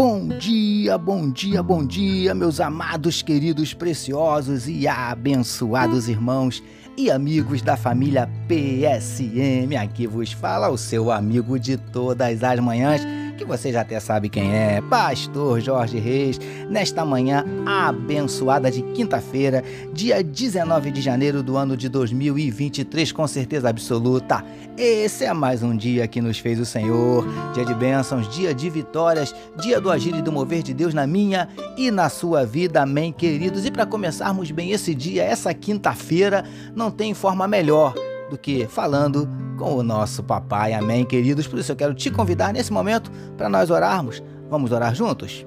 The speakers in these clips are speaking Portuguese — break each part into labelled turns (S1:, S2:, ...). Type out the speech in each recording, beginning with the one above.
S1: Bom dia, bom dia, bom dia, meus amados, queridos, preciosos e abençoados irmãos e amigos da família PSM. Aqui vos fala o seu amigo de todas as manhãs que você já até sabe quem é, Pastor Jorge Reis, nesta manhã abençoada de quinta-feira, dia 19 de janeiro do ano de 2023, com certeza absoluta. Esse é mais um dia que nos fez o Senhor, dia de bênçãos, dia de vitórias, dia do agir e do mover de Deus na minha e na sua vida, amém, queridos. E para começarmos bem esse dia, essa quinta-feira, não tem forma melhor do que falando com o nosso papai. Amém, queridos? Por isso eu quero te convidar nesse momento para nós orarmos. Vamos orar juntos?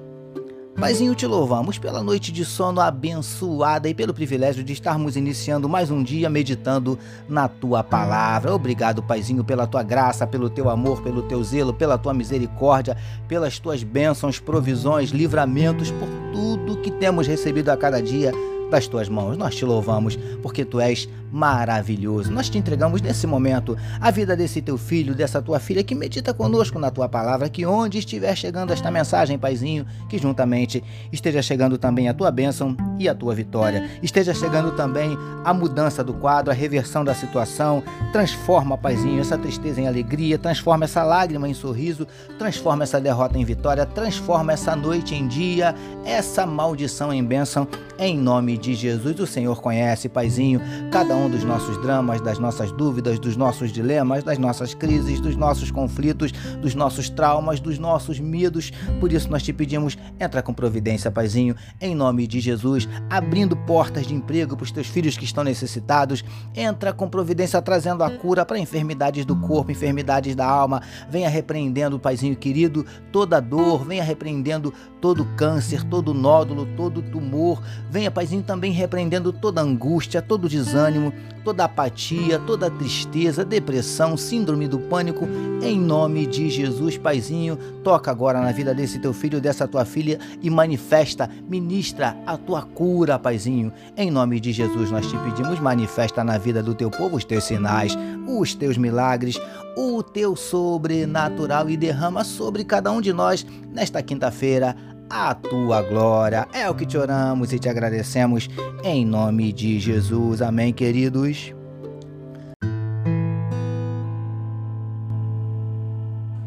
S1: Paizinho, te louvamos pela noite de sono abençoada e pelo privilégio de estarmos iniciando mais um dia meditando na tua palavra. Obrigado, Paizinho, pela tua graça, pelo teu amor, pelo teu zelo, pela tua misericórdia, pelas tuas bênçãos, provisões, livramentos, por tudo que temos recebido a cada dia das tuas mãos. Nós te louvamos porque tu és maravilhoso. Nós te entregamos nesse momento a vida desse teu filho, dessa tua filha que medita conosco na tua palavra, que onde estiver chegando esta mensagem, Paizinho, que juntamente esteja chegando também a tua bênção e a tua vitória. Esteja chegando também a mudança do quadro, a reversão da situação. Transforma, Paizinho, essa tristeza em alegria, transforma essa lágrima em sorriso, transforma essa derrota em vitória, transforma essa noite em dia, essa maldição em bênção, em nome de Jesus. O Senhor conhece, Paizinho, cada um dos nossos dramas, das nossas dúvidas, dos nossos dilemas, das nossas crises, dos nossos conflitos, dos nossos traumas, dos nossos medos. Por isso nós te pedimos, entra com providência, Paizinho, em nome de Jesus, abrindo portas de emprego para os teus filhos que estão necessitados. Entra com providência trazendo a cura para enfermidades do corpo, enfermidades da alma. Venha repreendendo, Paizinho querido, toda dor, venha repreendendo todo câncer, todo nódulo, todo tumor. Venha, Paizinho, também repreendendo toda angústia, todo desânimo, toda apatia, toda tristeza, depressão, síndrome do pânico, em nome de Jesus, Paizinho, toca agora na vida desse teu filho, dessa tua filha e manifesta, ministra a tua cura, Paizinho. Em nome de Jesus nós te pedimos, manifesta na vida do teu povo os teus sinais, os teus milagres, o teu sobrenatural e derrama sobre cada um de nós nesta quinta-feira a tua glória. É o que te oramos e te agradecemos em nome de Jesus. Amém, queridos.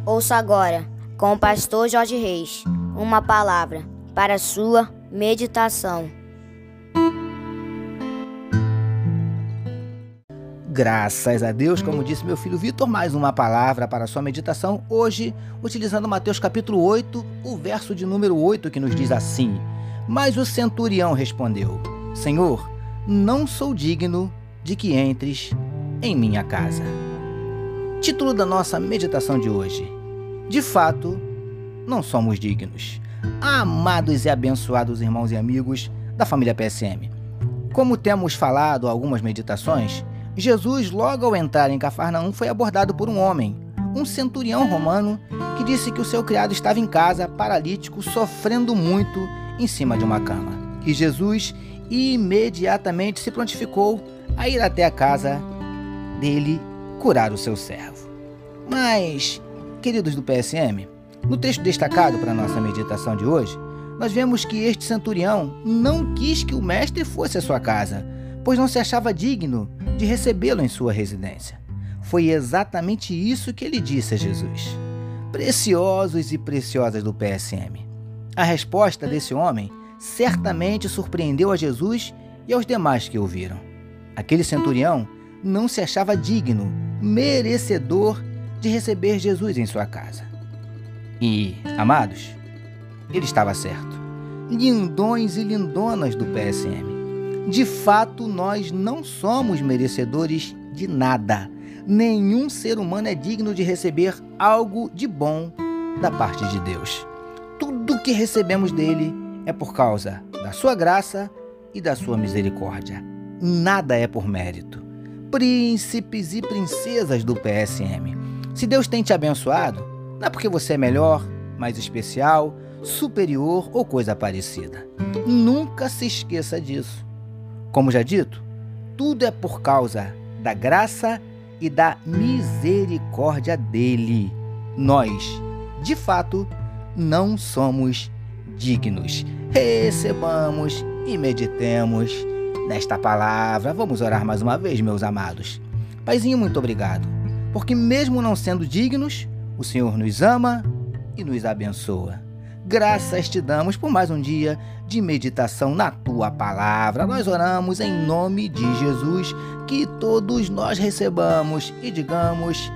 S2: Ouça agora, com o pastor Jorge Reis, uma palavra para sua meditação.
S1: Graças a Deus, como disse meu filho Vitor, mais uma palavra para sua meditação, hoje utilizando Mateus capítulo 8, o verso de número 8 que nos diz assim: Mas o centurião respondeu: Senhor, não sou digno de que entres em minha casa. Título da nossa meditação de hoje: De fato, não somos dignos. Amados e abençoados irmãos e amigos da família PSM. Como temos falado algumas meditações, Jesus, logo ao entrar em Cafarnaum, foi abordado por um homem, um centurião romano, que disse que o seu criado estava em casa, paralítico, sofrendo muito em cima de uma cama. E Jesus imediatamente se prontificou a ir até a casa dele curar o seu servo. Mas, queridos do PSM, no texto destacado para nossa meditação de hoje, nós vemos que este centurião não quis que o mestre fosse à sua casa, pois não se achava digno de recebê-lo em sua residência. Foi exatamente isso que ele disse a Jesus. Preciosos e preciosas do PSM. A resposta desse homem certamente surpreendeu a Jesus e aos demais que ouviram. Aquele centurião não se achava digno, merecedor de receber Jesus em sua casa. E, amados, ele estava certo. Lindões e lindonas do PSM de fato, nós não somos merecedores de nada. Nenhum ser humano é digno de receber algo de bom da parte de Deus. Tudo que recebemos dele é por causa da sua graça e da sua misericórdia. Nada é por mérito. Príncipes e princesas do PSM. Se Deus tem te abençoado, não é porque você é melhor, mais especial, superior ou coisa parecida. Nunca se esqueça disso. Como já dito, tudo é por causa da graça e da misericórdia dele. Nós, de fato, não somos dignos. Recebamos e meditemos nesta palavra. Vamos orar mais uma vez, meus amados. Paizinho, muito obrigado, porque mesmo não sendo dignos, o Senhor nos ama e nos abençoa. Graças te damos por mais um dia de meditação na tua palavra. Nós oramos em nome de Jesus, que todos nós recebamos e digamos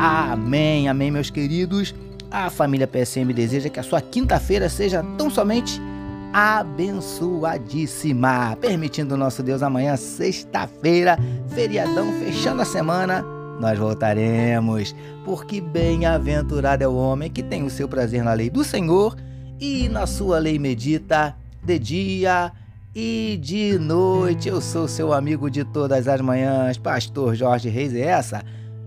S1: amém. Amém, meus queridos. A família PSM deseja que a sua quinta-feira seja tão somente abençoadíssima. Permitindo nosso Deus amanhã, sexta-feira, feriadão, fechando a semana nós voltaremos, porque bem-aventurado é o homem que tem o seu prazer na lei do Senhor e na sua lei medita de dia e de noite. Eu sou seu amigo de todas as manhãs, Pastor Jorge Reis. E essa,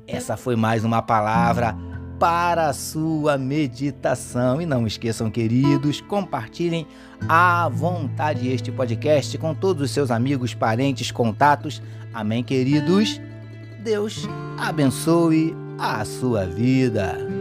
S1: essa foi mais uma palavra para a sua meditação. E não esqueçam, queridos, compartilhem à vontade este podcast com todos os seus amigos, parentes, contatos. Amém, queridos? Deus abençoe a sua vida.